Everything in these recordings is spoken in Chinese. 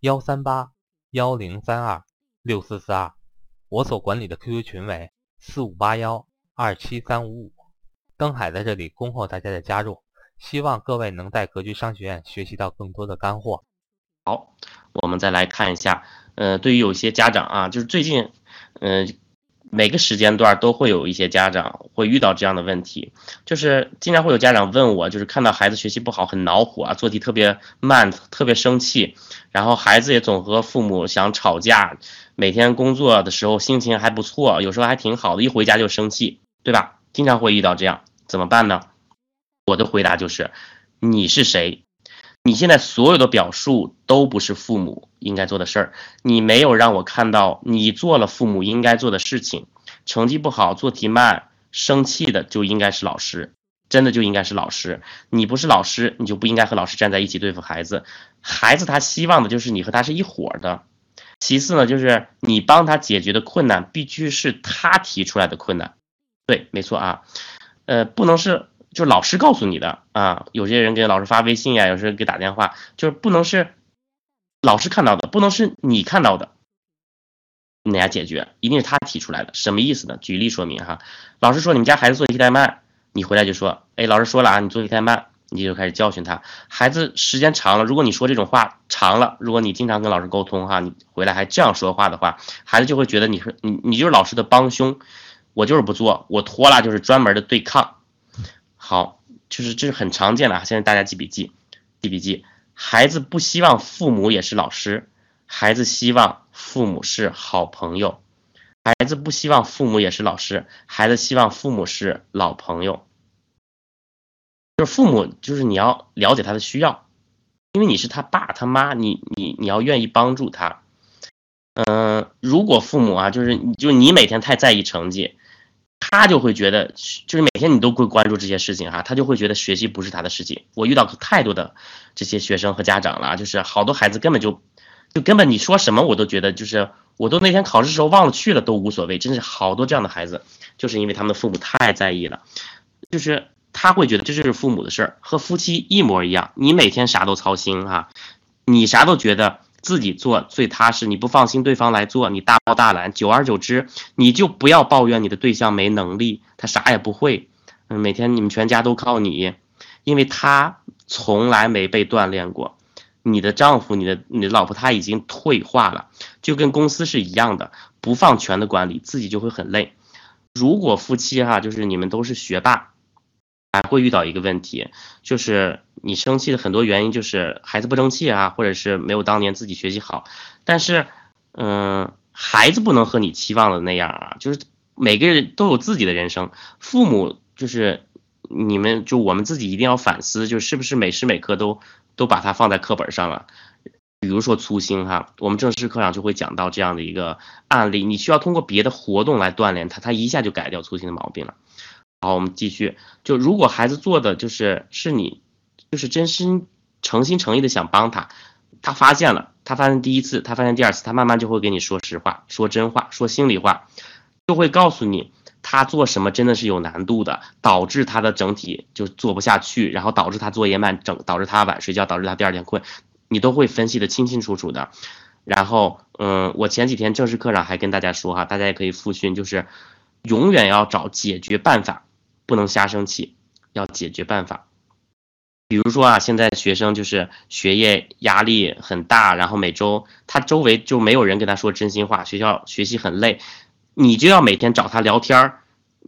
幺三八幺零三二六四四二，我所管理的 QQ 群为四五八幺二七三五五。登海在这里恭候大家的加入，希望各位能在格局商学院学习到更多的干货。好，我们再来看一下，呃，对于有些家长啊，就是最近，嗯。每个时间段都会有一些家长会遇到这样的问题，就是经常会有家长问我，就是看到孩子学习不好很恼火啊，做题特别慢，特别生气，然后孩子也总和父母想吵架，每天工作的时候心情还不错，有时候还挺好的，一回家就生气，对吧？经常会遇到这样，怎么办呢？我的回答就是，你是谁？你现在所有的表述都不是父母应该做的事儿，你没有让我看到你做了父母应该做的事情，成绩不好，做题慢，生气的就应该是老师，真的就应该是老师。你不是老师，你就不应该和老师站在一起对付孩子。孩子他希望的就是你和他是一伙的。其次呢，就是你帮他解决的困难必须是他提出来的困难。对，没错啊，呃，不能是。就老师告诉你的啊，有些人给老师发微信呀，有时候给打电话，就是不能是老师看到的，不能是你看到的，你俩解决，一定是他提出来的，什么意思呢？举例说明哈，老师说你们家孩子做题太慢，你回来就说，哎，老师说了啊，你做题太慢，你就开始教训他。孩子时间长了，如果你说这种话长了，如果你经常跟老师沟通哈，你回来还这样说话的话，孩子就会觉得你是你你就是老师的帮凶，我就是不做，我拖拉就是专门的对抗。好，就是这是很常见的啊！现在大家记笔记，记笔记。孩子不希望父母也是老师，孩子希望父母是好朋友。孩子不希望父母也是老师，孩子希望父母是老朋友。就是父母，就是你要了解他的需要，因为你是他爸他妈，你你你要愿意帮助他。嗯，如果父母啊，就是就你每天太在意成绩。他就会觉得，就是每天你都会关注这些事情哈，他就会觉得学习不是他的事情。我遇到太多的这些学生和家长了，就是好多孩子根本就，就根本你说什么我都觉得，就是我都那天考试时候忘了去了都无所谓，真是好多这样的孩子，就是因为他们的父母太在意了，就是他会觉得这就是父母的事儿，和夫妻一模一样，你每天啥都操心哈，你啥都觉得。自己做最踏实，你不放心对方来做，你大包大揽，久而久之，你就不要抱怨你的对象没能力，他啥也不会。嗯，每天你们全家都靠你，因为他从来没被锻炼过。你的丈夫，你的你的老婆，他已经退化了，就跟公司是一样的，不放权的管理，自己就会很累。如果夫妻哈，就是你们都是学霸。还会遇到一个问题，就是你生气的很多原因就是孩子不争气啊，或者是没有当年自己学习好。但是，嗯，孩子不能和你期望的那样啊，就是每个人都有自己的人生。父母就是你们，就我们自己一定要反思，就是不是每时每刻都都把它放在课本上了。比如说粗心哈，我们正式课上就会讲到这样的一个案例，你需要通过别的活动来锻炼他，他一下就改掉粗心的毛病了。好，我们继续。就如果孩子做的就是是你，就是真心诚心诚意的想帮他，他发现了，他发现第一次，他发现第二次，他慢慢就会跟你说实话，说真话，说心里话，就会告诉你他做什么真的是有难度的，导致他的整体就做不下去，然后导致他作业慢，整导致他晚睡觉，导致他第二天困，你都会分析的清清楚楚的。然后，嗯，我前几天正式课上还跟大家说哈，大家也可以复训，就是永远要找解决办法。不能瞎生气，要解决办法。比如说啊，现在学生就是学业压力很大，然后每周他周围就没有人跟他说真心话，学校学习很累，你就要每天找他聊天儿。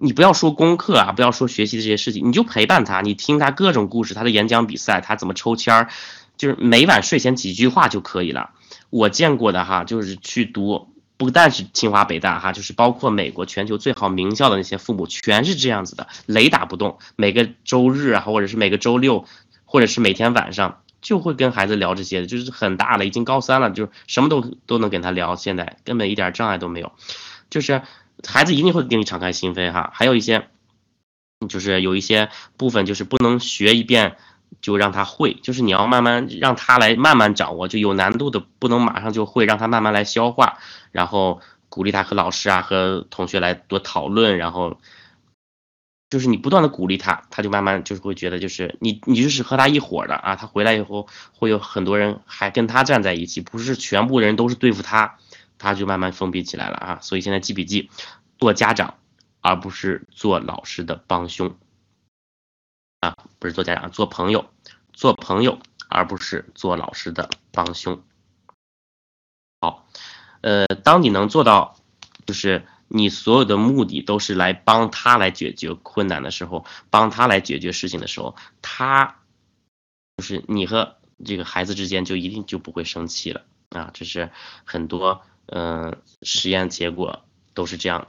你不要说功课啊，不要说学习的这些事情，你就陪伴他，你听他各种故事，他的演讲比赛，他怎么抽签儿，就是每晚睡前几句话就可以了。我见过的哈，就是去读。不但是清华北大哈，就是包括美国全球最好名校的那些父母，全是这样子的，雷打不动。每个周日啊，或者是每个周六，或者是每天晚上就会跟孩子聊这些，就是很大了，已经高三了，就是什么都都能跟他聊，现在根本一点障碍都没有，就是孩子一定会跟你敞开心扉哈。还有一些，就是有一些部分就是不能学一遍就让他会，就是你要慢慢让他来慢慢掌握，就有难度的不能马上就会，让他慢慢来消化，然后鼓励他和老师啊和同学来多讨论，然后。就是你不断的鼓励他，他就慢慢就是会觉得，就是你你就是和他一伙的啊。他回来以后会有很多人还跟他站在一起，不是全部人都是对付他，他就慢慢封闭起来了啊。所以现在记笔记，做家长而不是做老师的帮凶啊，不是做家长，做朋友，做朋友而不是做老师的帮凶。好，呃，当你能做到，就是。你所有的目的都是来帮他来解决困难的时候，帮他来解决事情的时候，他就是你和这个孩子之间就一定就不会生气了啊！这是很多嗯实验结果都是这样